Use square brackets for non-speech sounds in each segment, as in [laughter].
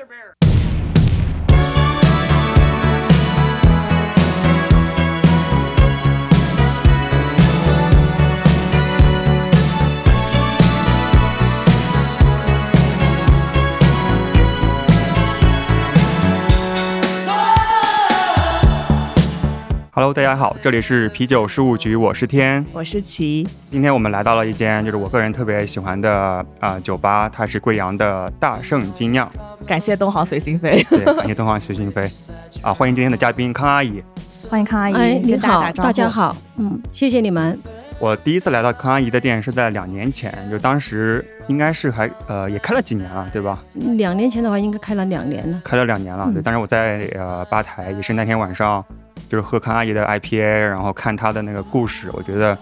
Brother Bear. Hello，大家好，这里是啤酒事务局，我是天，我是齐。今天我们来到了一间就是我个人特别喜欢的啊、酒吧，它是贵阳的大圣精酿。感谢东航随心飞，对，感谢东航随心飞 [laughs] 啊，欢迎今天的嘉宾康阿姨。欢迎康阿姨，哎，你好，大家。好，嗯，谢谢你们。我第一次来到康阿姨的店是在两年前，就当时应该是还呃也开了几年了，对吧？两年前的话，应该开了两年了。开了两年了，对。嗯当时我在呃吧台，也是那天晚上，就是喝康阿姨的 IPA，然后看她的那个故事，我觉得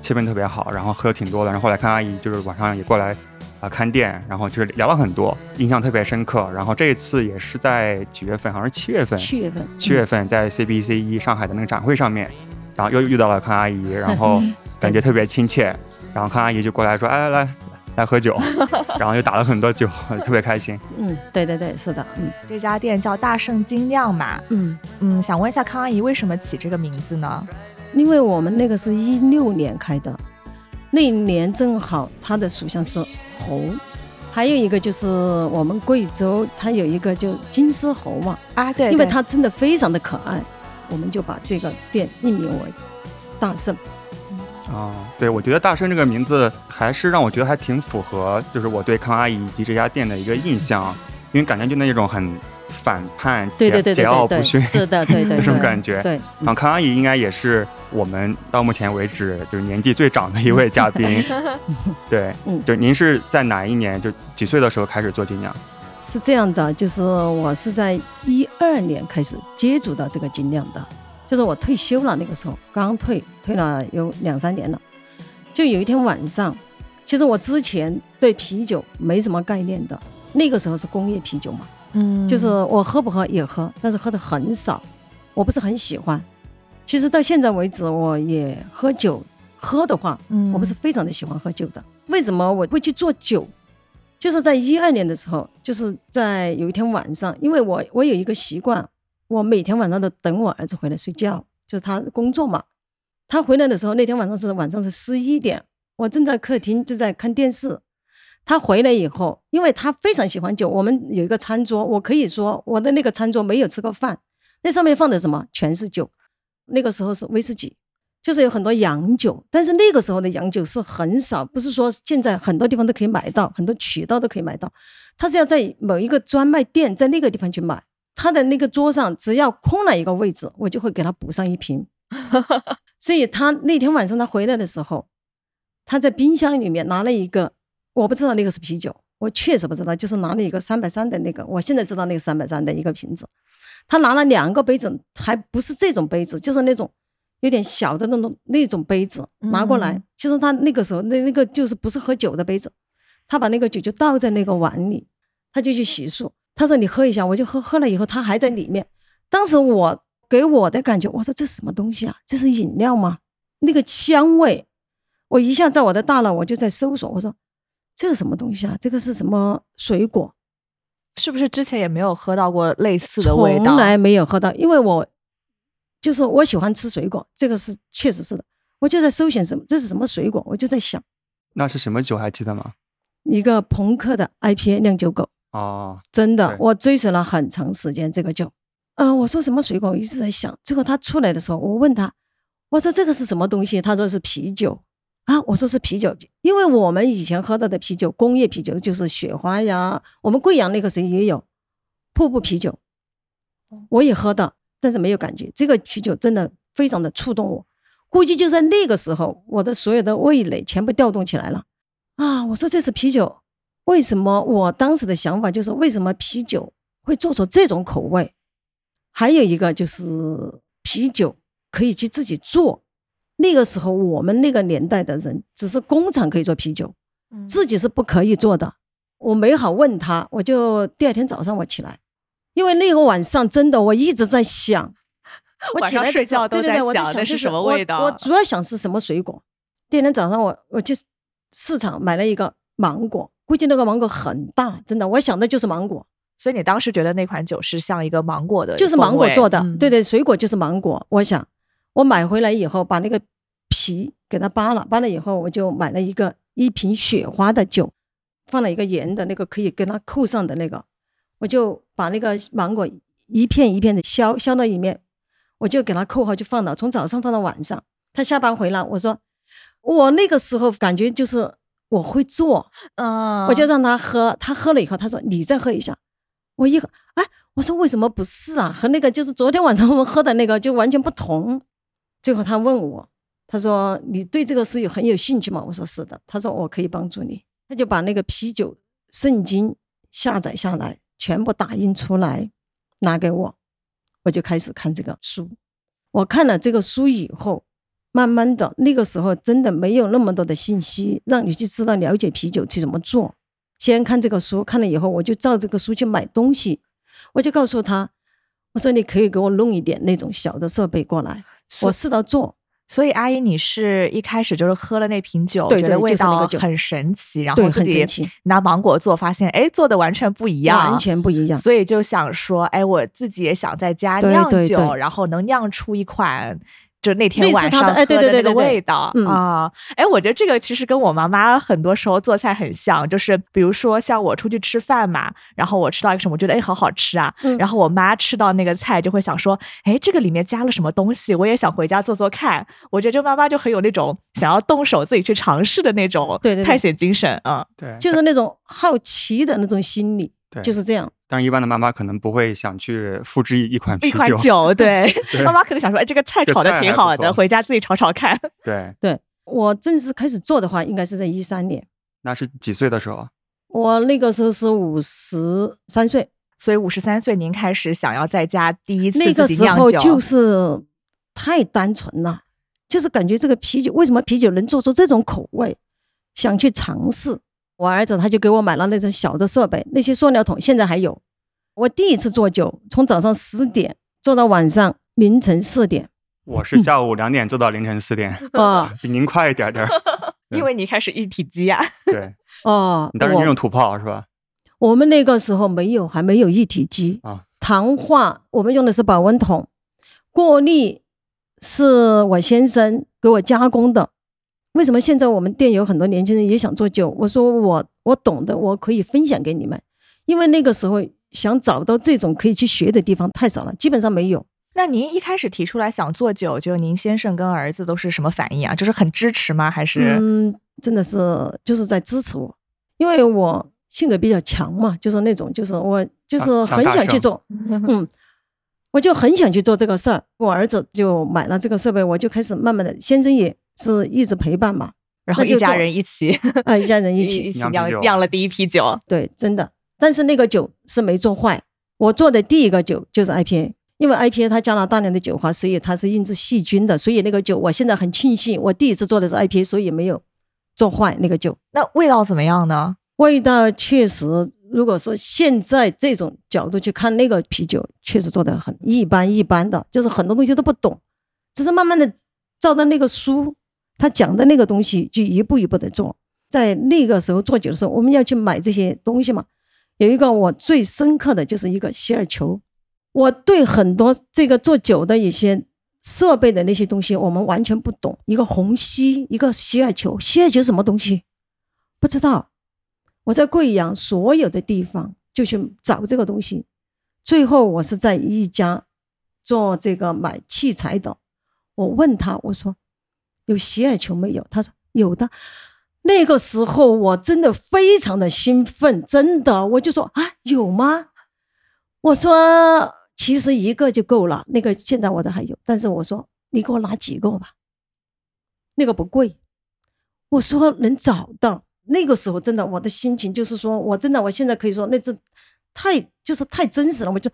气氛特别好，然后喝挺多的。然后后来康阿姨就是晚上也过来啊、看店，然后就是聊了很多，印象特别深刻。然后这一次也是在几月份，好像是七月份，七月份，七月份在 CBC 一上海的那个展会上面，然后又遇到了康阿姨，然后感觉特别亲切，然后康阿姨就过来说：“哎，来来喝酒。[laughs] ”然后又打了很多酒，特别开心。嗯，对对对，是的，嗯这家店叫大圣精酿嘛，嗯，嗯，想问一下康阿姨为什么起这个名字呢？因为我们那个是一六年开的，那一年正好它的属相是猴，还有一个就是我们贵州它有一个就金丝猴嘛，啊，对因为它真的非常的可爱，我们就把这个店命名为大圣。啊、对，我觉得大圣这个名字还是让我觉得还挺符合，就是我对康阿姨以及这家店的一个印象，因为感觉就那种很反叛、对对对桀桀骜不驯是的，对对那种感觉。对，然后康阿姨应该也是我们到目前为止就是年纪最长的一位嘉宾。[laughs] 对，嗯就您是在哪一年就几岁的时候开始做精酿？是这样的，就是我是在一二年开始接触到这个精酿的，就是我退休了，那个时候刚退，退了有两三年了。就有一天晚上，其实我之前对啤酒没什么概念的，那个时候是工业啤酒嘛，嗯就是我喝不喝也喝，但是喝的很少，我不是很喜欢。其实到现在为止，我也喝酒，喝的话，嗯我不是非常的喜欢喝酒的。为什么我会去做酒？就是在一二年的时候，就是在有一天晚上，因为我我有一个习惯，我每天晚上都等我儿子回来睡觉，就是他工作嘛。他回来的时候，那天晚上是晚上是十一点，我正在客厅就在看电视。他回来以后，因为他非常喜欢酒，我们有一个餐桌，我可以说我的那个餐桌没有吃过饭，那上面放的什么全是酒。那个时候是威士忌，就是有很多洋酒，但是那个时候的洋酒是很少，不是说现在很多地方都可以买到，很多渠道都可以买到，他是要在某一个专卖店，在那个地方去买。他的那个桌上只要空了一个位置，我就会给他补上一瓶。[laughs] 所以他那天晚上他回来的时候，他在冰箱里面拿了一个，我不知道那个是啤酒，我确实不知道，就是拿了一个三百三的那个，我现在知道那个三百三的一个瓶子，他拿了两个杯子，还不是这种杯子，就是那种有点小的那种那种杯子拿过来。嗯其实他那个时候那那个就是不是喝酒的杯子，他把那个酒就倒在那个碗里，他就去洗漱。他说你喝一下，我就喝，喝了以后他还在里面。当时我给我的感觉，我说这什么东西啊？这是饮料吗？那个香味，我一下在我的大脑我就在搜索，我说这是什么东西啊？这个是什么水果？是不是之前也没有喝到过类似的味道？从来没有喝到，因为我就是我喜欢吃水果，这个是确实是的。我就在搜寻什么，这是什么水果？我就在想那是什么酒还记得吗？一个朋克的 IPA 酿酒狗，哦，真的，我追随了很长时间这个酒。嗯、我说什么水果？我一直在想。最后他出来的时候，我问他，我说这个是什么东西？他说是啤酒啊。我说是啤酒，因为我们以前喝到的啤酒，工业啤酒就是雪花呀。我们贵阳那个时候也有瀑布啤酒，我也喝到，但是没有感觉。这个啤酒真的非常的触动我，估计就在那个时候，我的所有的味蕾全部调动起来了啊！我说这是啤酒，为什么我当时的想法就是为什么啤酒会做出这种口味？还有一个就是啤酒可以去自己做。那个时候我们那个年代的人，只是工厂可以做啤酒，嗯自己是不可以做的。我没好问他，我就第二天早上我起来，因为那个晚上真的我一直在想，[laughs] 我起来睡觉都对对对我在在想那是什么味道我。我主要想是什么水果。第二天早上我我去市场买了一个芒果，估计那个芒果很大，真的，我想的就是芒果，所以你当时觉得那款酒是像一个芒果的，就是芒果做的，嗯对对，水果就是芒果。我想，我买回来以后，把那个皮给它扒了，扒了以后，我就买了一个一瓶雪花的酒，放了一个盐的那个可以跟它扣上的那个，我就把那个芒果一片一片的削削到里面，我就给它扣好，就放了，从早上放到晚上。他下班回来，我说我那个时候感觉就是我会做，嗯，我就让他喝，他喝了以后，他说你再喝一下，我一喝，哎，我说为什么不是啊？和那个就是昨天晚上我们喝的那个就完全不同。最后他问我，他说你对这个是有很有兴趣吗？我说是的。他说我可以帮助你，他就把那个啤酒圣经下载下来，全部打印出来拿给我，我就开始看这个书。我看了这个书以后，慢慢的那个时候真的没有那么多的信息让你去知道了解啤酒去怎么做。先看这个书，看了以后我就照这个书去买东西，我就告诉他，我说你可以给我弄一点那种小的设备过来，我试着做。所以阿姨，你是一开始就是喝了那瓶酒，对对觉得味道很神奇，然后自己拿芒果做，发现哎做的完全不一样，完全不一样。所以就想说，哎，我自己也想在家对酿酒，然后能酿出一款。就那天晚上喝的哎对对那个对对对味道嗯啊，哎，我觉得这个其实跟我妈妈很多时候做菜很像，就是比如说像我出去吃饭嘛，然后我吃到一个什么，我觉得哎好好吃啊，嗯然后我妈吃到那个菜就会想说，哎，这个里面加了什么东西，我也想回家做做看。我觉得这妈妈就很有那种想要动手自己去尝试的那种探险精神啊。对，就是那种好奇的那种心理，就是这样。但是一般的妈妈可能不会想去复制一款啤一款酒，酒，[laughs] 对对妈妈可能想说，哎，这个菜炒的挺好的，回家自己炒炒看。对，对我正式开始做的话，应该是在一三年，那是几岁的时候？我那个时候是五十三岁，所以五十三岁，您开始想要在家第一次那个自己酿酒，时候就是太单纯了，就是感觉这个啤酒为什么啤酒能做出这种口味，想去尝试。我儿子他就给我买了那种小的设备，那些塑料桶现在还有。我第一次做酒，从早上十点做到晚上凌晨四点我是下午两点做到凌晨四点，[laughs] 啊 [laughs] 比您快一点点。[laughs] 因为你开始一体机啊，对哦！你当时用土炮是吧？我们那个时候没有，还没有一体机啊。糖化我们用的是保温桶，过滤是我先生给我加工的。为什么现在我们店有很多年轻人也想做酒？我说我我懂的，我可以分享给你们。因为那个时候想找到这种可以去学的地方太少了，基本上没有。那您一开始提出来想做酒，就您先生跟儿子都是什么反应啊？就是很支持吗？还是、嗯，真的是就是在支持我，因为我性格比较强嘛，就是那种就是我就是很想去做，嗯，我就很想去做这个事儿。我儿子就买了这个设备，我就开始慢慢的，先生也是一直陪伴嘛，然后一家那就做人一起啊，一家人一 [laughs] 一起，酿酿了第一批酒。对，真的。但是那个酒是没做坏，我做的第一个酒就是 IPA，因为 IPA 它加了大量的酒花，所以它是抑制细菌的，所以那个酒我现在很庆幸，我第一次做的是 IPA，所以没有做坏那个酒。那味道怎么样呢？味道确实，如果说现在这种角度去看那个啤酒，确实做的很一般一般的，就是很多东西都不懂，只是慢慢的照着那个书他讲的那个东西，就一步一步的做。在那个时候做酒的时候，我们要去买这些东西嘛。有一个我最深刻的就是一个洗耳球，我对很多这个做酒的一些设备的那些东西，我们完全不懂。一个虹吸，一个洗耳球，洗耳球什么东西？不知道。我在贵阳所有的地方就去找这个东西，最后我是在一家做这个买器材的，我问他，我说有洗耳球没有？他说有的。那个时候我真的非常的兴奋，真的，我就说啊，有吗？我说其实一个就够了，那个现在我这还有，但是我说你给我拿几个吧，那个不贵，我说能找到。那个时候真的，我的心情就是说，我真的，我现在可以说，那这太就是太真实了。我就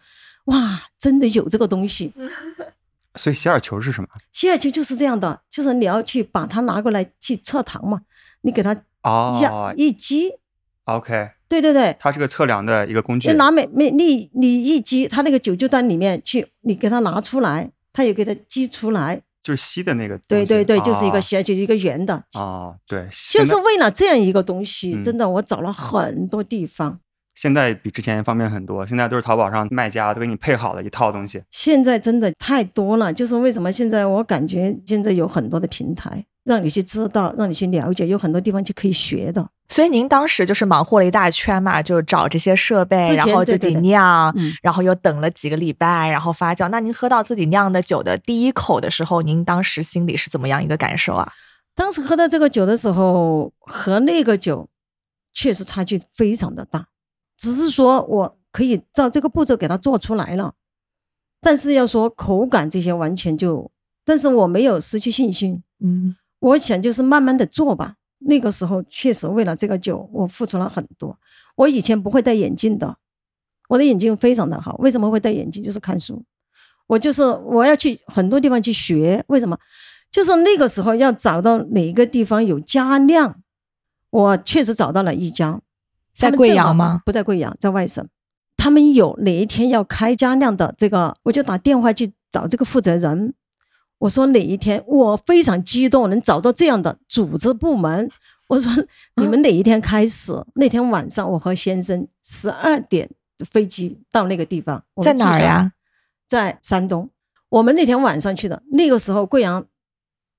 哇，真的有这个东西。所以洗耳球是什么？洗耳球就是这样的，就是你要去把它拿过来去测糖嘛，你给它压、哦一击，，OK，对对对，它是个测量的一个工具就。拿每每你你一击，它那个酒就在里面去，你给它拿出来，它也给它击出来。就是吸的那个。对对对，就是一个哦洗耳球，一个圆的，哦，对，就是为了这样一个东西，嗯真的我找了很多地方。现在比之前方便很多，现在都是淘宝上卖家都给你配好的一套东西。现在真的太多了，就是为什么现在我感觉现在有很多的平台让你去知道，让你去了解，有很多地方就可以学的。所以您当时就是忙活了一大圈嘛，就找这些设备，然后自己对对对酿，嗯然后又等了几个礼拜，然后发酵。那您喝到自己酿的酒的第一口的时候，您当时心里是怎么样一个感受啊？当时喝到这个酒的时候，和那个酒确实差距非常的大，只是说我可以照这个步骤给它做出来了，但是要说口感这些完全就，但是我没有失去信心，嗯，我想就是慢慢的做吧。那个时候确实为了这个酒，我付出了很多。我以前不会戴眼镜的，我的眼睛非常的好。为什么会戴眼镜？就是看书。我就是我要去很多地方去学。为什么？就是那个时候要找到哪一个地方有加量，我确实找到了一家，在贵阳吗？不在贵阳，在外省。他们有哪一天要开加酿的这个，我就打电话去找这个负责人。我说哪一天，我非常激动，能找到这样的组织部门。我说你们哪一天开始？那天晚上，我和先生十二点的飞机到那个地方，我在哪儿呀？在山东。我们那天晚上去的，那个时候贵阳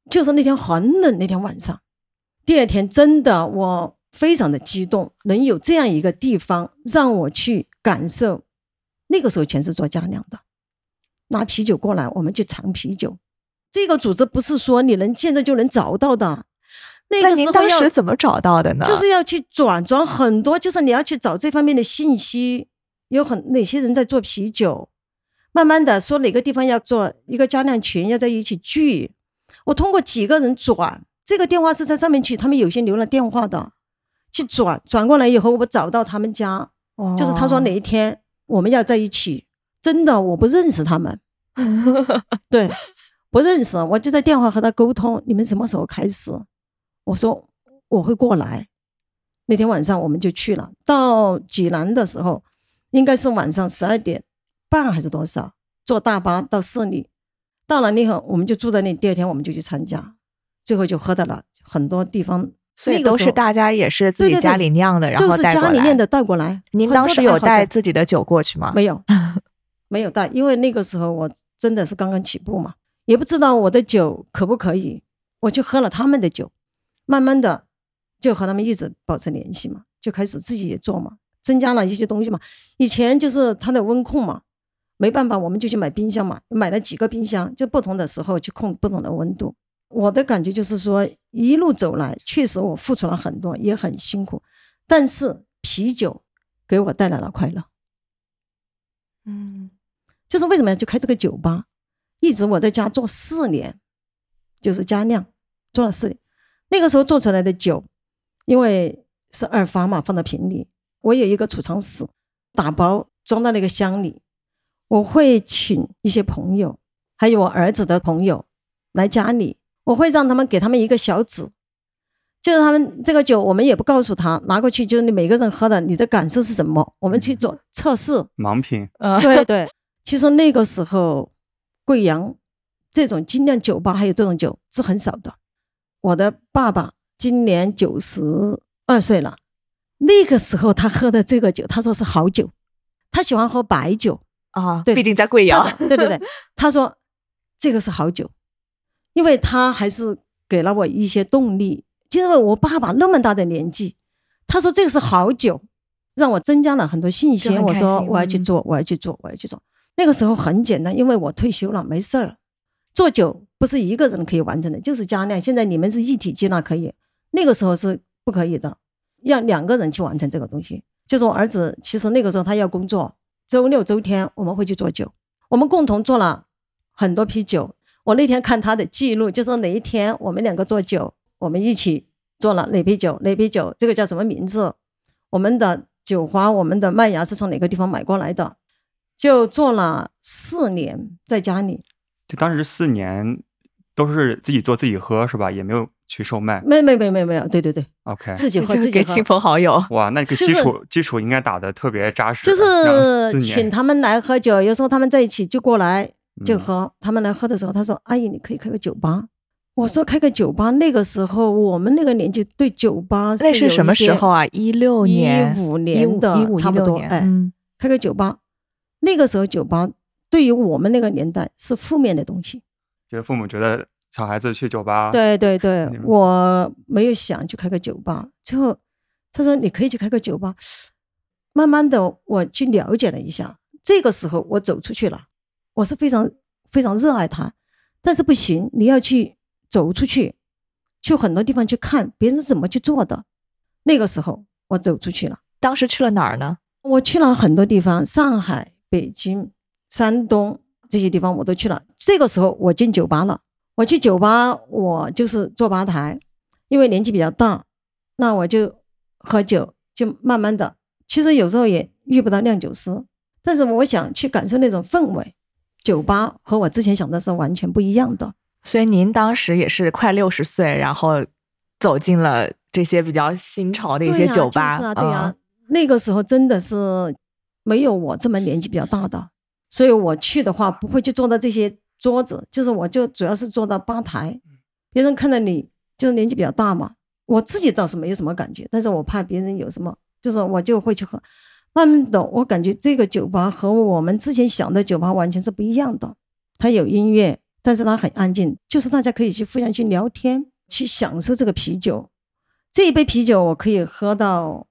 就是那天很冷，那天晚上。第二天真的我非常的激动，能有这样一个地方让我去感受。那个时候全是做家酿的，拿啤酒过来，我们去尝啤酒。这个组织不是说你能现在就能找到的，那个时候要当时怎么找到的呢？就是要去转转很多，就是你要去找这方面的信息，有很哪些人在做啤酒，慢慢的说哪个地方要做一个加酿群，要在一起聚。我通过几个人转，这个电话是在上面去，他们有些留了电话的，去转转过来以后，我找到他们家，就是他说哪一天我们要在一起，真的我不认识他们，[laughs] 对，不认识，我就在电话和他沟通，你们什么时候开始？我说我会过来。那天晚上我们就去了，到济南的时候，应该是晚上十二点半还是多少？坐大巴到市里，到了那后我们就住在那，第二天我们就去参加，最后就喝到了很多地方，所以都是大家也是自己家里酿的，然后带过来。家里面的带过来。您当时有带自己的酒过去吗？没有，[laughs] 没有带，因为那个时候我真的是刚刚起步嘛，也不知道我的酒可不可以，我就喝了他们的酒，慢慢的就和他们一直保持联系嘛，就开始自己也做嘛，增加了一些东西嘛。以前就是它的温控嘛，没办法，我们就去买冰箱嘛，买了几个冰箱，就不同的时候去控不同的温度。我的感觉就是说，一路走来，确实我付出了很多，也很辛苦，但是啤酒给我带来了快乐。嗯，就是为什么要去开这个酒吧？一直我在家做四年，就是加酿做了四年。那个时候做出来的酒，因为是二发嘛，放到瓶里，我有一个储藏室，打包装到那个箱里。我会请一些朋友，还有我儿子的朋友来家里，我会让他们给他们一个小纸，就是他们这个酒，我们也不告诉他，拿过去就是你每个人喝的，你的感受是什么？我们去做测试。盲品，呃，对对，其实那个时候，贵阳这种精酿酒吧还有这种酒是很少的。我的爸爸今年九十二岁了，那个时候他喝的这个酒，他说是好酒，他喜欢喝白酒。啊，对毕竟在贵阳对对对，[laughs] 他说这个是好酒，因为他还是给了我一些动力。因为我爸爸那么大的年纪，他说这个是好酒，让我增加了很多信心。我说我要去做，我要去做，我要去做。那个时候很简单，因为我退休了，没事儿。做酒不是一个人可以完成的，就是加量。现在你们是一体机，那可以，那个时候是不可以的，要两个人去完成这个东西。就是我儿子，其实那个时候他要工作，周六周天我们会去做酒，我们共同做了很多批酒。我那天看他的记录，就说哪一天我们两个做酒，我们一起做了哪批酒，哪批酒，这个叫什么名字？我们的酒花，我们的麦芽是从哪个地方买过来的？就做了四年，在家里，就当时四年都是自己做自己喝是吧？也没有去售卖。没没没没没有，对对对，OK，自己喝自己喝给亲朋好友。哇，那个基就是础基础应该打的特别扎实，就是请他们来喝酒，有时候他们在一起就过来就嗯喝。他们来喝的时候，他说：“阿姨，你可以开个酒吧。”我说开个酒吧，那个时候我们那个年纪对酒吧那是什么时候？啊？一六年、一五年的一五差不多。哎，嗯开个酒吧，那个时候酒吧对于我们那个年代是负面的东西。就是父母觉得小孩子去酒吧，，对对对我没有想去开个酒吧。最后他说你可以去开个酒吧。慢慢的，我去了解了一下，这个时候我走出去了，我是非常非常热爱它，但是不行，你要去走出去，去很多地方去看别人是怎么去做的。那个时候我走出去了，当时去了哪儿呢？我去了很多地方，上海、北京、山东这些地方我都去了。这个时候我进酒吧了，我去酒吧，我就是坐吧台，因为年纪比较大，那我就喝酒，就慢慢的，其实有时候也遇不到酿酒师，但是我想去感受那种氛围。酒吧和我之前想的是完全不一样的。所以您当时也是快六十岁，然后走进了这些比较新潮的一些对呀酒吧。就是啊，对呀、嗯那个时候真的是没有我这么年纪比较大的，所以我去的话不会去坐到这些桌子，就是我就主要是坐到吧台，别人看到你就是年纪比较大嘛，我自己倒是没有什么感觉，但是我怕别人有什么，就是我就会去喝。慢慢的，我感觉这个酒吧和我们之前想的酒吧完全是不一样的。它有音乐，但是它很安静，就是大家可以去互相去聊天，去享受这个啤酒。这一杯啤酒我可以喝到，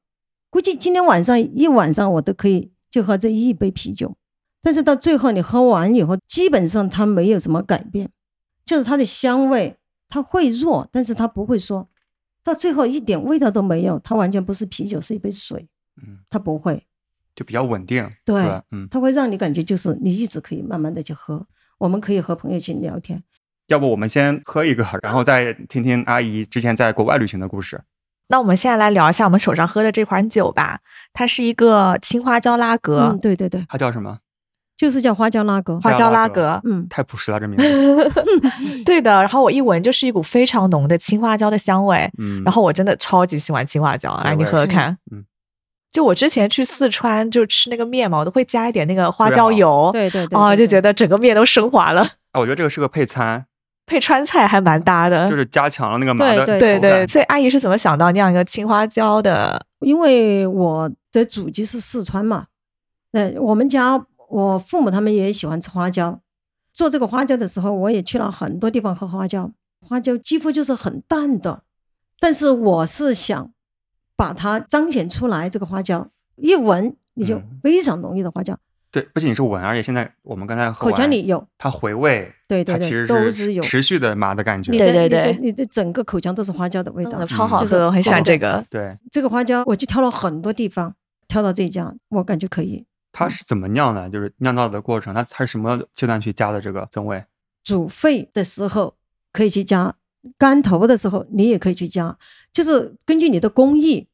估计今天晚上一晚上我都可以就喝这一杯啤酒。但是到最后你喝完以后，基本上它没有什么改变，就是它的香味它会弱，但是它不会说到最后一点味道都没有，它完全不是啤酒，是一杯水，嗯，它不会。就比较稳定，对吧？嗯，它会让你感觉就是你一直可以慢慢的去喝，我们可以和朋友去聊天。要不我们先喝一个，然后再听听阿姨之前在国外旅行的故事。那我们现在来聊一下我们手上喝的这款酒吧，它是一个青花椒拉格，嗯，对对对，它叫什么？就是叫花椒拉格。花椒拉格格，嗯，太朴实了，这名字。[laughs] [laughs] 对的。然后我一闻就是一股非常浓的青花椒的香味，嗯，然后我真的超级喜欢青花椒，来你喝喝看。嗯，就我之前去四川就吃那个面嘛，我都会加一点那个花椒油，对对对，哦，对对就觉得整个面都升华了，啊，我觉得这个是个配餐，配川菜还蛮搭的。就是加强了那个麻的对对口感对对，所以阿姨是怎么想到酿一个青花椒的？因为我的祖籍是四川嘛，那我们家我父母他们也喜欢吃花椒。做这个花椒的时候，我也去了很多地方喝花椒，花椒几乎就是很淡的，但是我是想把它彰显出来。这个花椒一闻你就嗯非常浓郁的花椒，对，不仅是闻，而且现在我们刚才喝口腔里有，它回味，对对对它其实都是有持续的麻的感觉对对对你的整个口腔都是花椒的味道，嗯超好就是很喜欢这个。对，这个花椒我就挑了很多地方，挑到这家，我感觉可以。它是怎么酿的？就是酿造的过程，它它是什么阶段去加的这个增味？煮沸的时候可以去加，干头的时候你也可以去加，就是根据你的工艺。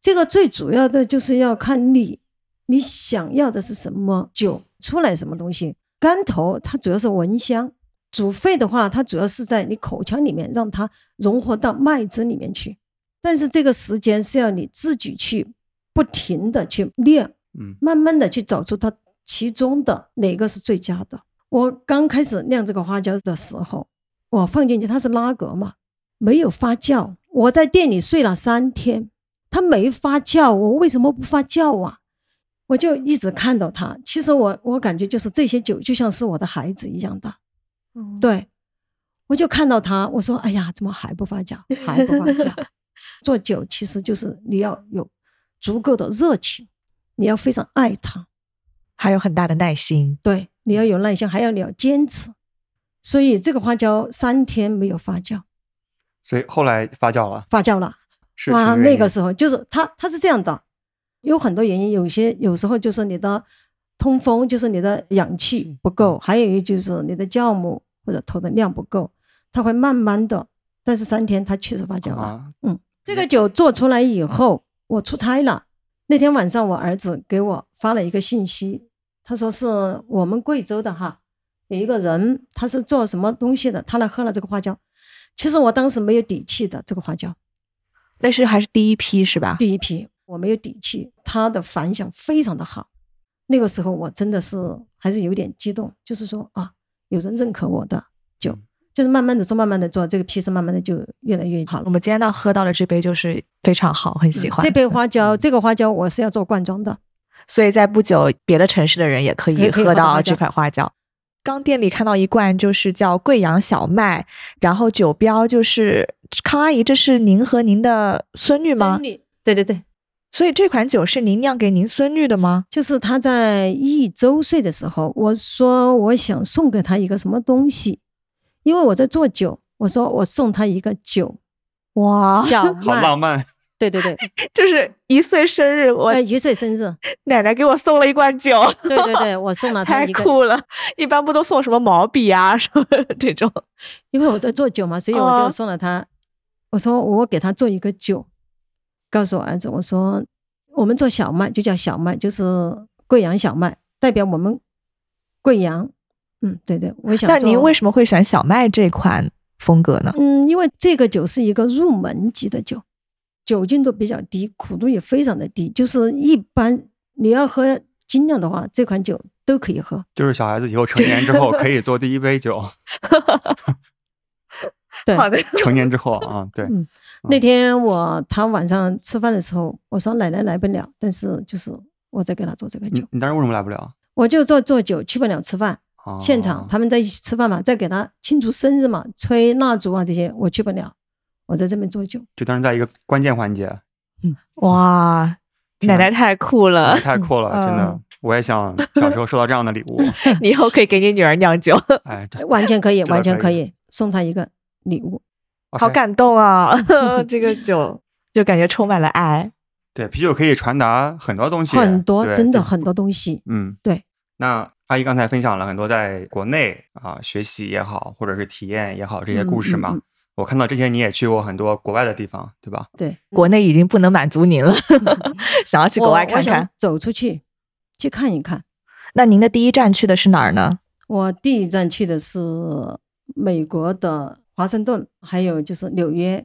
这个最主要的就是要看你你想要的是什么酒，出来什么东西。干头它主要是闻香，煮沸的话，它主要是在你口腔里面让它融合到麦汁里面去。但是这个时间是要你自己去不停的去练，嗯，慢慢的去找出它其中的哪个是最佳的。我刚开始酿这个花椒的时候，我放进去它是拉格嘛，没有发酵。我在店里睡了三天，它没发酵，我为什么不发酵啊？我就一直看到它。其实我我感觉就是这些酒就像是我的孩子一样的，对，我就看到它，我说哎呀，怎么还不发酵，还不发酵？[laughs] 做酒其实就是你要有足够的热情，你要非常爱它，还有很大的耐心。对，你要有耐心，还要你要坚持。所以这个花椒三天没有发酵，所以后来发酵了，发酵了。是哇，那个时候就是它，它是这样的，有很多原因，有些有时候就是你的通风，就是你的氧气不够，还有一就是你的酵母或者投的量不够，它会慢慢的，但是三天它确实发酵了。啊，这个酒做出来以后，我出差了。那天晚上，我儿子给我发了一个信息，他说是我们贵州的哈，有一个人他是做什么东西的，他来喝了这个花椒。其实我当时没有底气的，这个花椒那是还是第一批是吧？第一批我没有底气，他的反响非常的好。那个时候我真的是还是有点激动，就是说啊，有人认可我的酒，就是慢慢的做，慢慢的做，这个批次慢慢的就越来越好了。我们今天到喝到了这杯就是非常好，很喜欢。这杯花椒，这个花椒我是要做罐装的，所以在不久别的城市的人也可以喝到这款花椒。刚店里看到一罐，就是叫贵阳小麦，然后酒标就是康阿姨，这是您和您的孙女吗孙？女？对对对，所以这款酒是您酿给您孙女的吗？就是她在一周岁的时候，我说我想送给她一个什么东西，因为我在做酒，我说我送她一个酒，哇，小 [laughs] 好麦，浪漫。对对对，[laughs] 就是一岁生日，我呃，一岁生日，奶奶给我送了一罐酒，对对对，我送了他 [laughs] 太一个，酷了！一般不都送什么毛笔啊 [laughs] 什么这种？因为我在做酒嘛，所以我哦就送了他，我说我给他做一个酒，告诉我儿子，我说我们做小麦就叫小麦，就是贵阳小麦，代表我们贵阳。嗯，对对，我想。那您为什么会选小麦这款风格呢？嗯，因为这个酒是一个入门级的酒，酒精度比较低，苦度也非常的低，就是一般你要喝精酿的话，这款酒都可以喝。就是小孩子以后成年之后可以做第一杯酒，[laughs] 对，好的，成年之后 [laughs] 啊，对，嗯那天我他晚上吃饭的时候，我说奶奶来不了，但是就是我在给他做这个酒，你你当时为什么来不了？我就做做酒去不了吃饭，哦现场他们在一起吃饭嘛，在给他庆祝生日嘛，吹蜡烛啊这些，我去不了，我在这边做酒。就当时在一个关键环节，嗯哇，奶奶太酷了！太酷了，真的嗯，我也想小时候收到这样的礼物，[laughs] 你以后可以给你女儿酿酒，[laughs] 哎，对完全可以，完全可以送她一个礼物。好感动啊！[laughs] 这个酒就感觉充满了爱。对，啤酒可以传达很多东西，很多，真的很多东西。嗯，对。那阿姨刚才分享了很多在国内啊学习也好，或者是体验也好这些故事嘛。嗯嗯嗯我看到之前你也去过很多国外的地方，对吧？对，国内已经不能满足您了，[laughs] 想要去国外我我想看看。走出去去看一看。那您的第一站去的是哪儿呢？我第一站去的是美国的华盛顿，还有就是纽约。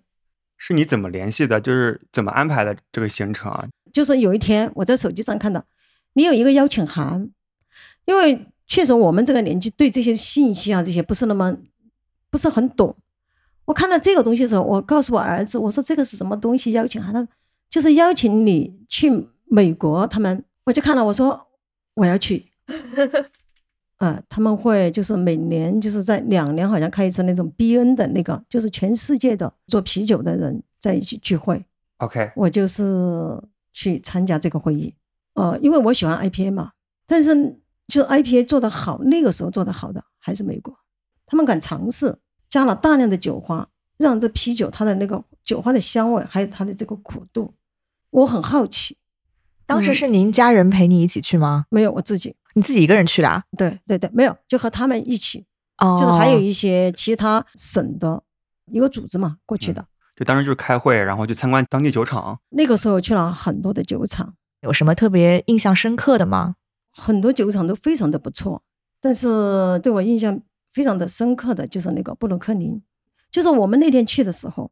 是你怎么联系的？就是怎么安排的这个行程啊？就是有一天我在手机上看到你有一个邀请函，因为确实我们这个年纪对这些信息啊这些不是那么不是很懂。我看到这个东西的时候，我告诉我儿子，我说这个是什么东西邀请函？他就是邀请你去美国，他们我就看了，我说我要去。[laughs] 啊，他们会就是每年就是在两年好像开一次那种 BN 的那个，就是全世界的做啤酒的人在一起聚会。OK，我就是去参加这个会议，呃，因为我喜欢 IPA 嘛，但是就是 IPA 做得好，那个时候做得好的还是美国，他们敢尝试，加了大量的酒花，让这啤酒它的那个酒花的香味，还有它的这个苦度，我很好奇。当时是您家人陪你一起去吗？没有我自己，你自己一个人去的啊？对对对，没有，就和他们一起，哦就是还有一些其他省的一个组织嘛过去的。就当时就是开会，然后去参观当地酒厂。那个时候去了很多的酒厂，有什么特别印象深刻的吗？很多酒厂都非常的不错，但是对我印象非常的深刻的就是那个布鲁克林，就是我们那天去的时候，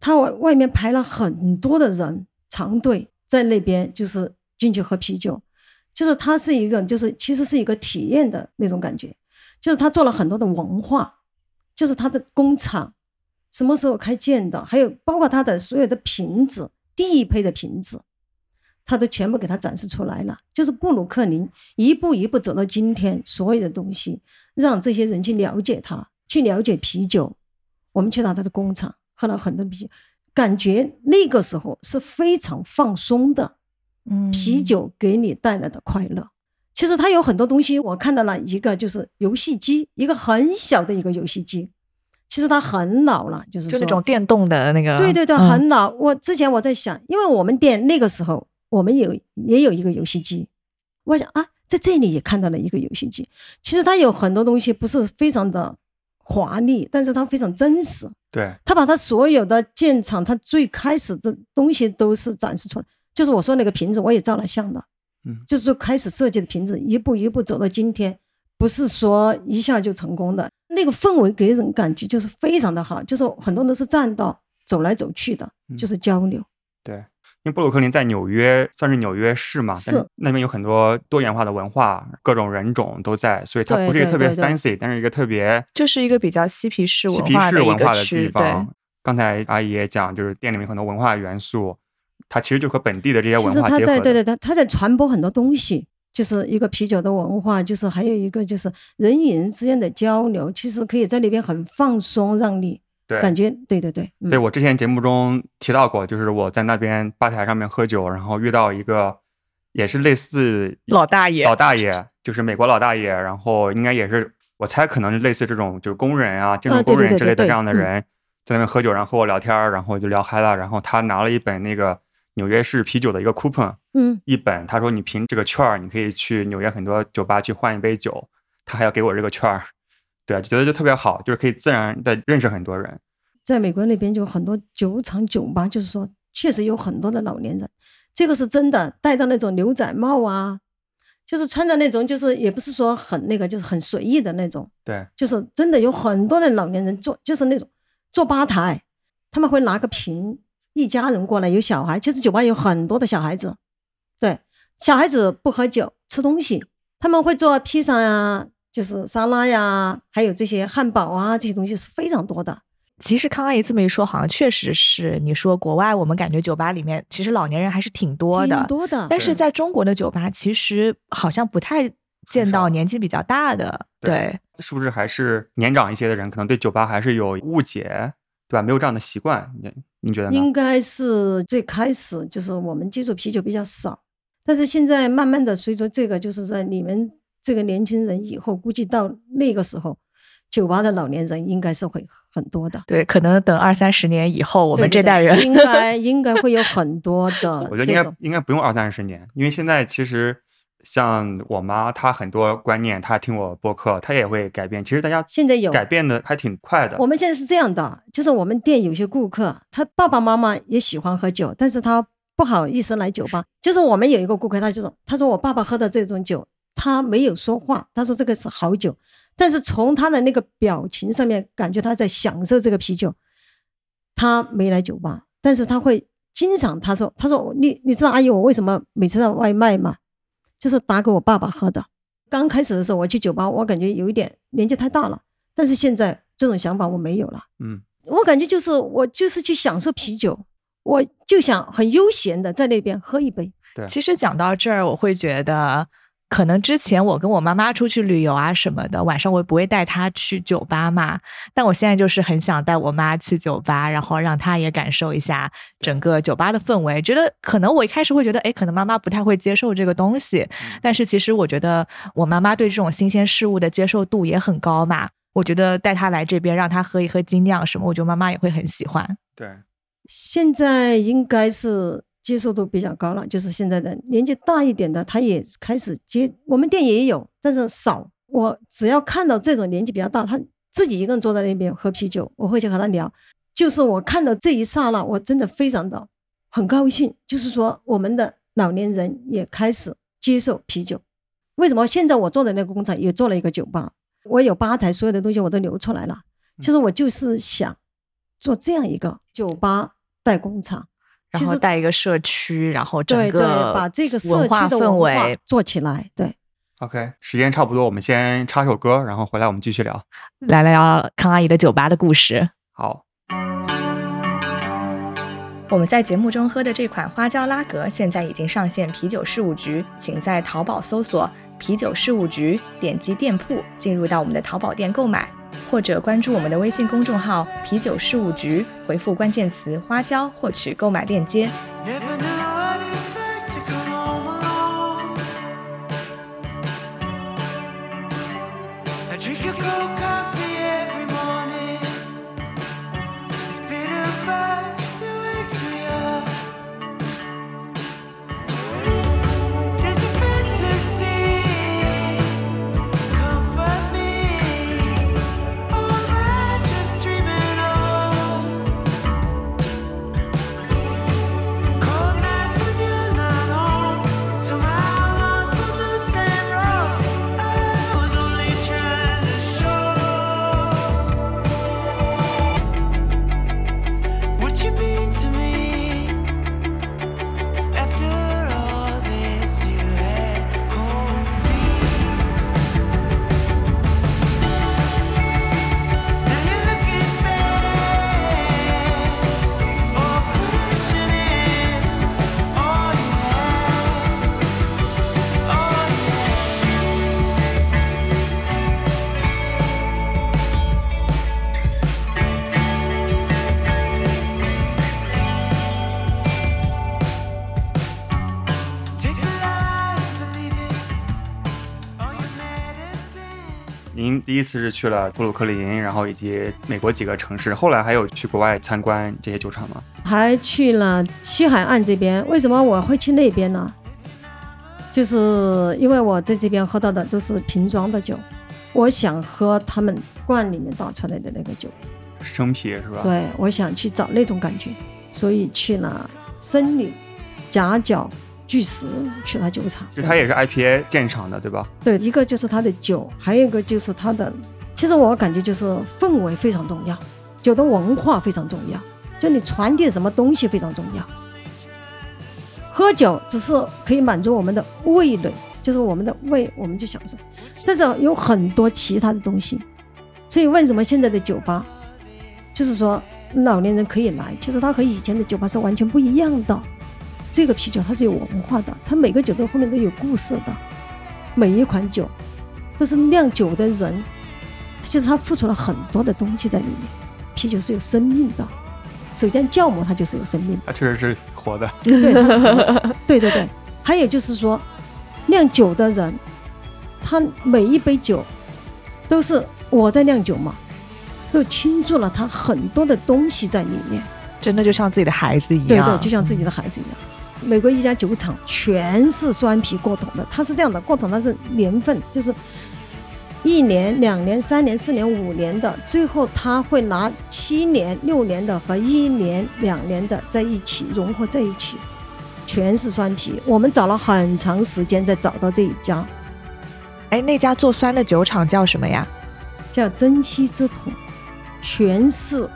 他外外面排了很多的人长队在那边，就是进去喝啤酒，就是它是一个就是其实是一个体验的那种感觉，就是他做了很多的文化，就是他的工厂什么时候开建的，还有包括他的所有的瓶子，地配的瓶子。他都全部给他展示出来了，就是布鲁克林一步一步走到今天，所有的东西让这些人去了解他，去了解啤酒。我们去到他的工厂，喝了很多啤酒，感觉那个时候是非常放松的。嗯啤酒给你带来的快乐，其实它有很多东西，我看到了一个就是游戏机，一个很小的一个游戏机，其实它很老了，就是就那种电动的那个，对对对，嗯很老。我之前我在想，因为我们店那个时候我们有也有一个游戏机，我想啊，在这里也看到了一个游戏机。其实它有很多东西不是非常的华丽，但是它非常真实。对，它把它所有的建厂，它最开始的东西都是展示出来。就是我说那个瓶子，我也照了相的，嗯就是最开始设计的瓶子，一步一步走到今天，不是说一下就成功的。那个氛围给人感觉就是非常的好，就是很多人都是站到走来走去的，嗯就是交流。对，因为布鲁克林在纽约算是纽约市嘛，是但那边有很多多元化的文化，各种人种都在，所以它不是一个特别对对对 fancy，但是一个特别就是一个比较嬉皮士嬉皮文化的一士文化的地方。刚才阿姨也讲，就是店里面很多文化元素，它其实就和本地的这些文化结合对对对，它在传播很多东西，就是一个啤酒的文化，就是还有一个就是人与人之间的交流，其实可以在那边很放松，让你对。感觉对对对，嗯。对我之前节目中提到过，就是我在那边吧台上面喝酒，然后遇到一个也是类似老大爷老大爷，就是美国老大爷，然后应该也是我猜可能是类似这种就是工人啊、建筑工人之类的这样的人，在那边喝酒，然后和我聊天，然后就聊嗨了，然后他拿了一本那个纽约市啤酒的一个 coupon，嗯。一本，他说你凭这个券儿，你可以去纽约很多酒吧去换一杯酒，他还要给我这个券儿，对啊，就觉得就特别好，就是可以自然的认识很多人。在美国那边就很多酒厂酒吧，就是说确实有很多的老年人，这个是真的，戴着那种牛仔帽啊，就是穿着那种就是也不是说很那个，就是很随意的那种，对，就是真的有很多的老年人坐，就是那种坐吧台，他们会拿个瓶，一家人过来，有小孩，其实酒吧有很多的小孩子，对，小孩子不喝酒，吃东西，他们会做披萨呀，就是沙拉呀，还有这些汉堡啊，这些东西是非常多的。其实康阿姨这么一说，好像确实是你说国外，我们感觉酒吧里面其实老年人还是挺多的，挺多的，但是在中国的酒吧，其实好像不太见到年纪比较大的，对，是不是还是年长一些的人可能对酒吧还是有误解，对吧？没有这样的习惯，你你觉得呢？应该是最开始就是我们接触啤酒比较少，但是现在慢慢的随着这个就是在你们这个年轻人以后，估计到那个时候，酒吧的老年人应该是会很多的。对，可能等二三十年以后，我我们这代人应该应该会有很多的 [laughs] 我觉得应该应该不用二三十年，因为现在其实像我妈，她很多观念，她听我播客，她也会改变。其实大家现在有改变的还挺快的我。们现在是这样的，就是我们店有些顾客，他爸爸妈妈也喜欢喝酒，但是他不好意思来酒吧。就是我们有一个顾客，他就说，他说我爸爸喝的这种酒，他没有说话，他说这个是好酒，但是从他的那个表情上面，感觉他在享受这个啤酒。他没来酒吧，但是他会经常他说，他说你你知道阿姨我为什么每次让外卖吗？就是打给我爸爸喝的。刚开始的时候我去酒吧，我感觉有一点年纪太大了，但是现在这种想法我没有了。嗯，我感觉就是我就是去享受啤酒，我就想很悠闲的在那边喝一杯。对其实讲到这儿，我会觉得，可能之前我跟我妈妈出去旅游啊什么的，晚上我也不会带她去酒吧嘛。但我现在就是很想带我妈去酒吧，然后让她也感受一下整个酒吧的氛围。觉得可能我一开始会觉得，哎，可能妈妈不太会接受这个东西，但是其实我觉得我妈妈对这种新鲜事物的接受度也很高嘛。我觉得带她来这边，让她喝一喝精酿什么，我觉得妈妈也会很喜欢。对，现在应该是接受度比较高了，就是现在的年纪大一点的，他也开始接。我们店也有，但是少。我只要看到这种年纪比较大，他自己一个人坐在那边喝啤酒，我会去和他聊。就是我看到这一刹那，我真的非常的很高兴。就是说，我们的老年人也开始接受啤酒。为什么现在我做的那个工厂也做了一个酒吧？我有吧台，所有的东西我都留出来了。其实我就是想做这样一个酒吧代工厂，然后带一个社区，然后整对对，个把这个社文化氛围做起来。对，OK，时间差不多，我们先插首歌，然后回来我们继续聊。来聊康阿姨的酒吧的故事。好，我们在节目中喝的这款花椒拉格，现在已经上线啤酒事务局，请在淘宝搜索“啤酒事务局”，点击店铺进入到我们的淘宝店购买，或者关注我们的微信公众号“啤酒事务局”，回复关键词“花椒”获取购买链接。您第一次是去了布鲁克林，然后以及美国几个城市，后来还有去国外参观这些酒厂吗？还去了西海岸这边。为什么我会去那边呢？就是因为我在这边喝到的都是瓶装的酒，我想喝他们罐里面倒出来的那个酒。生啤是吧？，对，我想去找那种感觉，所以去了僧侣、夹角、巨石，去他酒厂。就他也是 IPA 建厂的，对吧？对，一个就是他的酒，还有一个就是他的，其实我感觉就是氛围非常重要，酒的文化非常重要，就你传递什么东西非常重要。喝酒只是可以满足我们的味蕾，就是我们的胃，我们就享受，但是有很多其他的东西，所以为什么现在的酒吧，就是说老年人可以来，其实它和以前的酒吧是完全不一样的。这个啤酒它是有文化的，它每个酒都后面都有故事的。每一款酒都是酿酒的人，其实他付出了很多的东西在里面。啤酒是有生命的，首先酵母它就是有生命的，它确实是活的。对，它是活的对对对。还有就是说，酿酒的人，他每一杯酒都是我在酿酒嘛，都倾注了他很多的东西在里面。真的就像自己的孩子一样，对对，就像自己的孩子一样。美国一家酒厂全是酸皮过桶的，它是这样的，过桶它是年份，就是一年、两年、三年、四年、五年的，最后他会拿七年、六年的和一年、两年的在一起融合在一起，全是酸皮。我们找了很长时间才找到这一家，哎，那家做酸的酒厂叫什么呀？叫珍稀之桶，全是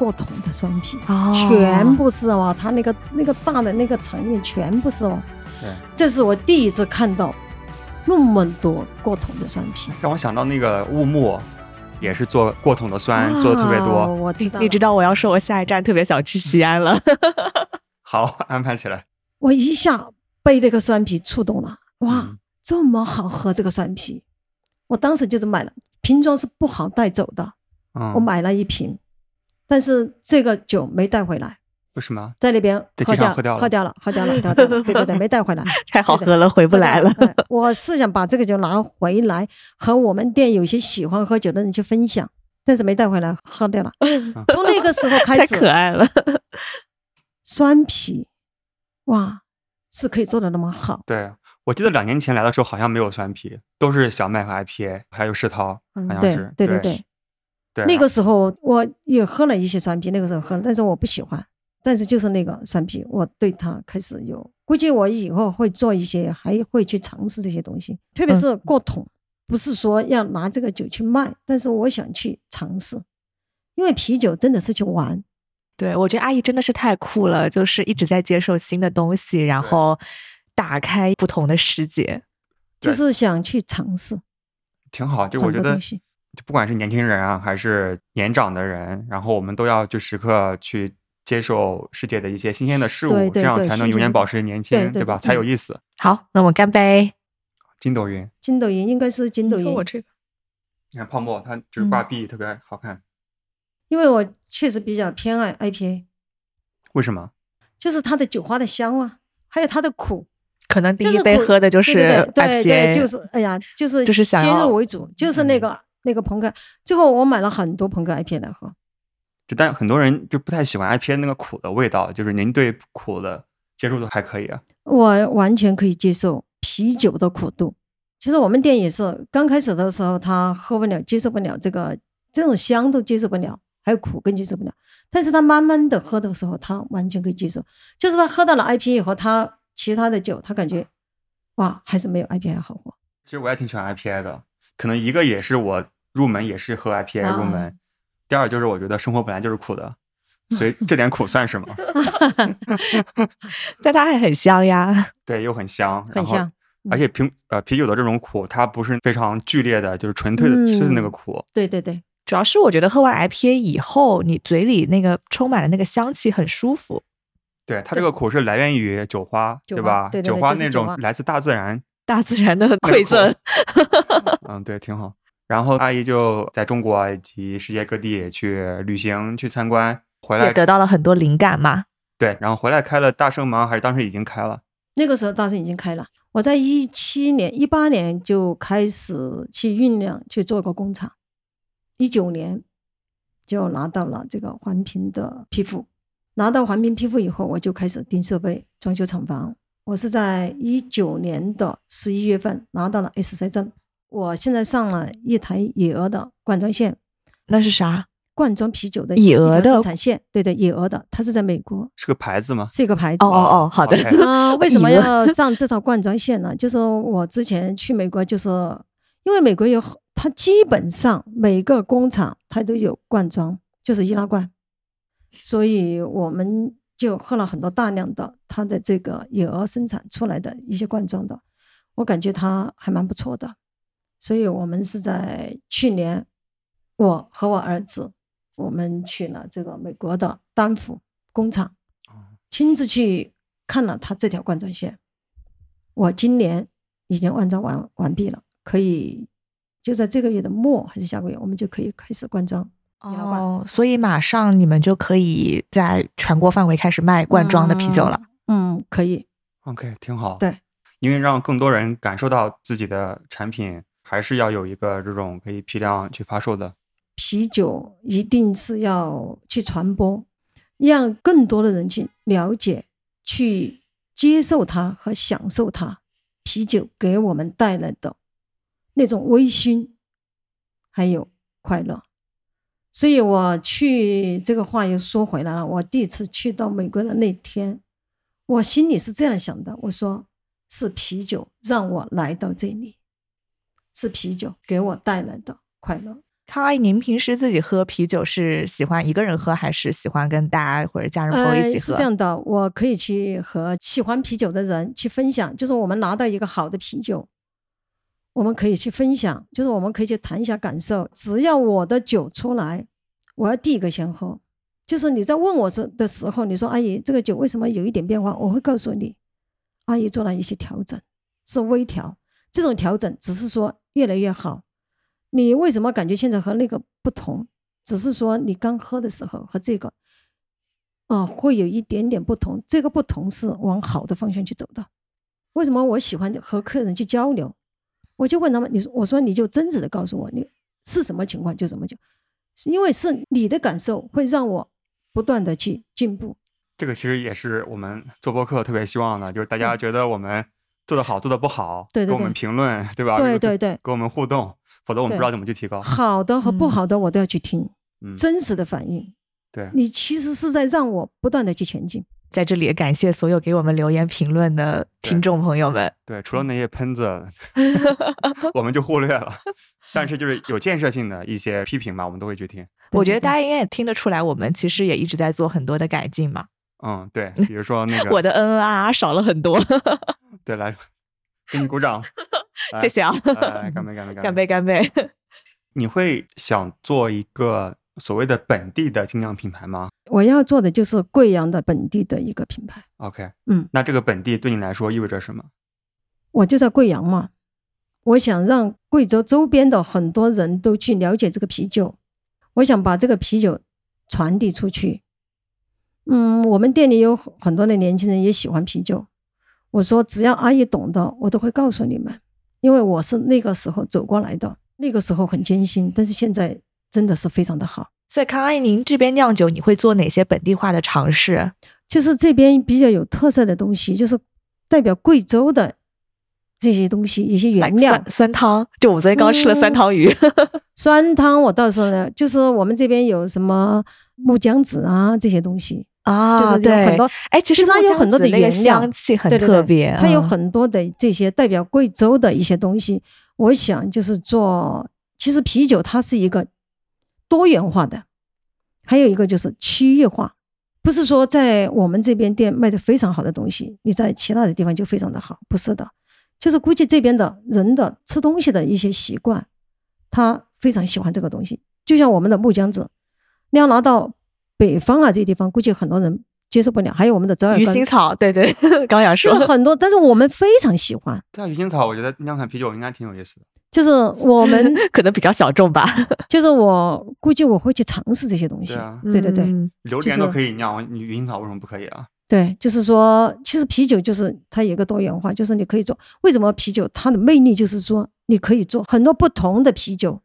过桶的酸啤。哦全部是哦，它那个那个大的那个场面全部是哦。对，这是我第一次看到那么多过桶的酸啤，让我想到那个乌木，也是做过桶的酸，做的特别啊多。我知道，你你知，道我要说，我下一站特别想去西安了。[laughs] 好，安排起来。我一下被这个酸啤触动了，哇，嗯这么好喝这个酸啤，我当时就是买了，瓶装是不好带走的，嗯，我买了一瓶，但是这个酒没带回来，为什么？在那边在喝掉喝掉了喝掉了，喝掉了，喝掉了，[laughs] 对对对，没带回来。[laughs] 太好喝了，回不来了。我是想把这个酒拿回来，和我们店有些喜欢喝酒的人去分享，但是没带回来，喝掉了。从那个时候开始太可，爱了。酸啤，哇，是可以做的那么好。对，我记得两年前来的时候好像没有酸啤，都是小麦和 IPA，还有世涛，好像对是。对对对对，对那个时候我也喝了一些酸啤，那个时候喝了，但是我不喜欢。但是就是那个酸啤，我对它开始有，估计我以后会做一些，还会去尝试这些东西，特别是过桶，不是说要拿这个酒去卖，但是我想去尝试，因为啤酒真的是去玩，对，我觉得阿姨真的是太酷了，就是一直在接受新的东西，然后打开不同的世界。就是想去尝试挺好。就我觉得很多东，西。就不管是年轻人啊，还是年长的人，然后我们都要就时刻去接受世界的一些新鲜的事物，对对这样才能永远保持年轻，吧？对对对才有意思。好，那我们干杯。筋斗云，筋斗云应该是筋斗云，这个，你看泡沫，它就是挂嗯壁特别好看。因为我确实比较偏爱 IPA，为什么？就是它的酒花的香啊，还有它的苦。可能第一杯喝的就是就是哎呀，就是就是想先入为主，就是那个、那个朋克。最后我买了很多朋克 IPA 来喝，就但很多人就不太喜欢 IPA 那个苦的味道，就是您对苦的接受度还可以啊。我完全可以接受啤酒的苦度。其实我们店也是刚开始的时候，他喝不了，接受不了这个这种香都接受不了，还有苦更接受不了。但是他慢慢的喝的时候，他完全可以接受。就是他喝到了 IPA 以后，他其他的酒他感觉哇还是没有 IPA 好喝。其实我也挺喜欢 IPA 的，可能一个也是我入门也是喝 IPA 入门，啊第二就是我觉得生活本来就是苦的，[laughs] 所以这点苦算什么？[laughs] 但它还很香呀。对，又很香，然后很香而且啤呃啤酒的这种苦，它不是非常剧烈的，就是纯粹的是那个嗯苦。对对对，主要是我觉得喝完 IPA 以后，你嘴里那个充满了那个香气，很舒服。对，它这个苦是来源于酒花，对吧？对对对酒花那种来自大自然，大自然的 [laughs] 馈赠。[laughs] 嗯，对，挺好。然后阿姨就在中国以及世界各地去旅行、去参观，回来也得到了很多灵感嘛。对，然后回来开了大圣芒？还是当时已经开了？那个时候大圣已经开了，我在一七年、一八年就开始去酝酿去做个工厂，一九年就拿到了这个环评的批复。拿到环评批复以后，我就开始订设备、装修厂房。我是在一九年的十一月份拿到了 S C 证。我现在上了一台野鹅的灌装线，那是啥？灌装啤酒的野鹅的生产线，对对，野鹅的，它是在美国，是个牌子吗？是一个牌子。哦哦哦，好的。啊、[laughs] 为什么 [laughs] 要上这套灌装线呢？就是我之前去美国，就是因为美国有，它基本上每个工厂它都有灌装，就是易拉罐，所以我们就喝了很多大量的它的这个野鹅生产出来的一些罐装的，我感觉它还蛮不错的，所以我们是在去年，我和我儿子，我们去了这个美国的丹佛工厂。亲自去看了它这条灌装线，我今年已经安装完完毕了，可以就在这个月的末还是下个月，我们就可以开始灌装。哦，所以马上你们就可以在全国范围开始卖罐装的啤酒了。嗯，可以。OK，挺好。对，因为让更多人感受到自己的产品，还是要有一个这种可以批量去发售的。啤酒一定是要去传播，让更多的人去了解、去接受它和享受它。啤酒给我们带来的那种微醺，还有快乐。所以我去这个话又说回来了。我第一次去到美国的那天，我心里是这样想的：我说是啤酒让我来到这里，是啤酒给我带来的快乐。康阿姨，您平时自己喝啤酒是喜欢一个人喝，还是喜欢跟大家或者家人朋友一起呃、是喝？这样的，我可以去和喜欢啤酒的人去分享，就是我们拿到一个好的啤酒，我们可以去分享，就是我们可以去谈一下感受。只要我的酒出来，我要第一个先喝。就是你在问我说的时候，你说阿姨这个酒为什么有一点变化，我会告诉你，阿姨做了一些调整，是微调。这种调整只是说越来越好。你为什么感觉现在和那个不同？只是说你刚喝的时候和这个，啊、会有一点点不同。这个不同是往好的方向去走的。为什么我喜欢和客人去交流？我就问他们，你说我说你就真实的告诉我你是什么情况就怎么讲，是因为是你的感受会让我不断的去进步。这个其实也是我们做播客特别希望的，就是大家觉得我们做的好，做的不好，对对给我们评论，对吧？对对对，跟我们互动，否则我们不知道怎么去提高。好的和不嗯好的我都要去听，嗯，真实的反应。对，你其实是在让我不断的去前进。在这里也感谢所有给我们留言评论的听众朋友们。对，除了那些喷子 [laughs] [laughs] 我们就忽略了。但是就是有建设性的一些批评吧，我们都会去听。[laughs] 我觉得大家应该也听得出来，我们其实也一直在做很多的改进嘛。嗯，对，比如说那个，我的嗯嗯啊啊少了很多，对，来，给你鼓掌，谢谢啊！来，干杯，干杯，干杯！干杯！你会想做一个所谓的本地的精酿品牌吗我要做的就是贵阳的本地的一个品牌。？OK，嗯，那这个本地对你来说意味着什么？我就在贵阳嘛，我想让贵州周边的很多人都去了解这个啤酒，我想把这个啤酒传递出去。嗯，我们店里有很多的年轻人也喜欢啤酒，我说只要阿姨懂的，我都会告诉你们，因为我是那个时候走过来的，那个时候很艰辛，但是现在真的是非常的好。所以康阿姨，您这边酿酒你会做哪些本地化的尝试？就是这边比较有特色的东西，就是代表贵州的这些东西，一些原料酸。酸汤，就我们昨天刚吃了酸嗯汤鱼。[laughs] 酸汤我到时候呢，就是我们这边有什么木姜子啊这些东西，啊就是有很多，哎，其实它有很多的原料香气很对对对特别，它有嗯很多的这些代表贵州的一些东西。我想就是做，其实啤酒它是一个多元化的，还有一个就是区域化，不是说在我们这边店卖的非常好的东西，你在其他的地方就非常的好，不是的，就是估计这边的人的吃东西的一些习惯，他非常喜欢这个东西。就像我们的木姜子，你要拿到北方啊这些地方，估计很多人接受不了。还有我们的折耳根，鱼腥草，对对，[laughs] 刚想说就是很多，但是我们非常喜欢。对啊，鱼腥草，我觉得酿款啤酒应该挺有意思的。就是我们，[laughs] 可能比较小众吧。[laughs] 就是我估计我会去尝试这些东西对。啊，对对对嗯榴莲都可以酿，你鱼腥草为什么不可以啊？对，就是说，其实啤酒就是它有一个多元化，就是你可以做。为什么啤酒它的魅力就是说，你可以做很多不同的啤酒，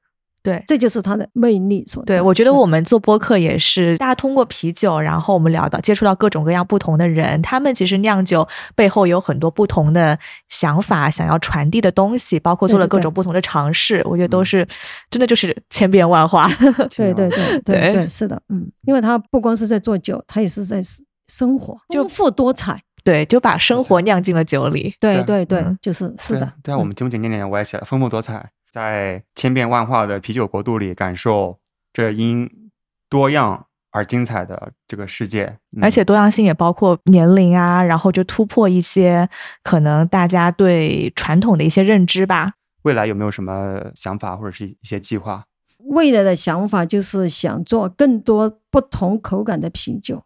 对。这就是它的魅力所在。对，我觉得我们做播客也是，大家通过啤酒，然后我们聊到接触到各种各样不同的人，他们其实酿酒背后有很多不同的想法，想要传递的东西，包括做了各种不同的尝试，我觉得都嗯是真的就是千变万化。对对对 [laughs] 对对对，是的，嗯，因为他不光是在做酒，他也是在生生活，就丰富多彩。对，就把生活酿进了酒里。对对对对嗯，就是是的。对啊，我们节目简介里面我也写了丰富多彩，在千变万化的啤酒国度里，感受这因多样而精彩的这个世界。嗯而且多样性也包括年龄啊，然后就突破一些可能大家对传统的一些认知吧。未来有没有什么想法或者是一些计划？未来的想法就是想做更多不同口感的啤酒，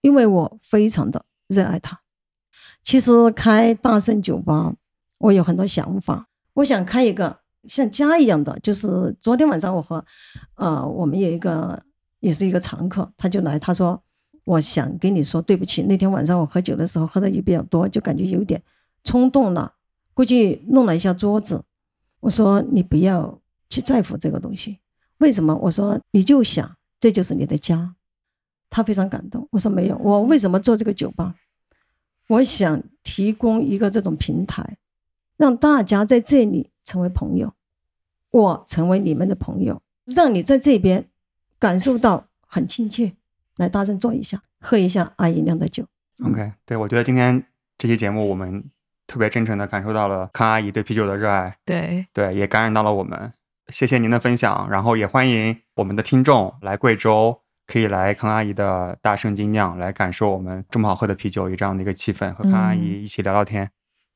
因为我非常的热爱它。其实开大圣酒吧，我有很多想法，我想开一个像家一样的。就是昨天晚上我和呃我们有一个也是一个常客，他就来，他说我想跟你说对不起，那天晚上我喝酒的时候喝的也比较多，就感觉有点冲动了，估计弄了一下桌子。我说你不要去在乎这个东西，为什么？我说你就想这就是你的家。他非常感动。我说没有，我为什么做这个酒吧？我想提供一个这种平台，让大家在这里成为朋友，我成为你们的朋友，让你在这边感受到很亲切。来，大声坐一下，喝一下阿姨酿的酒。OK，对我觉得今天这期节目我们特别真诚的感受到了康阿姨对啤酒的热爱，对，对，也感染到了我们。谢谢您的分享，然后也欢迎我们的听众来贵州，可以来康阿姨的大圣精酿来感受我们这么好喝的啤酒，以这样的一个气氛，和康阿姨一起聊聊天。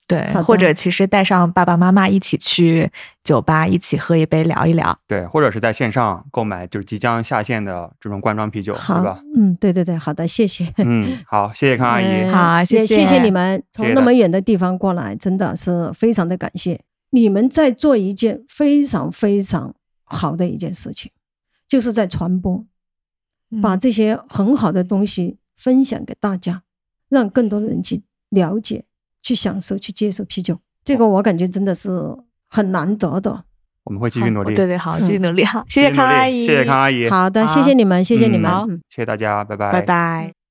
对或者其实带上爸爸妈妈一起去酒吧，一起喝一杯，聊一聊。对，或者是在线上购买就是即将下线的这种罐装啤酒，好对吧？，嗯，对对对，好的，谢谢。嗯，[laughs] 好，谢谢康阿姨。嗯好谢谢谢谢你们从那么远的地方过来，真的是非常的感谢。你们在做一件非常非常好的一件事情，就是在传播，把嗯这些很好的东西分享给大家，让更多的人去了解、去享受、去接受啤酒。这个我感觉真的是很难得的。我们会继续努力。对对，好，继续嗯努力，好，继续谢谢康阿姨，谢谢康阿姨。好的，谢谢你们，谢谢你们。嗯谢谢大家，拜拜，拜拜。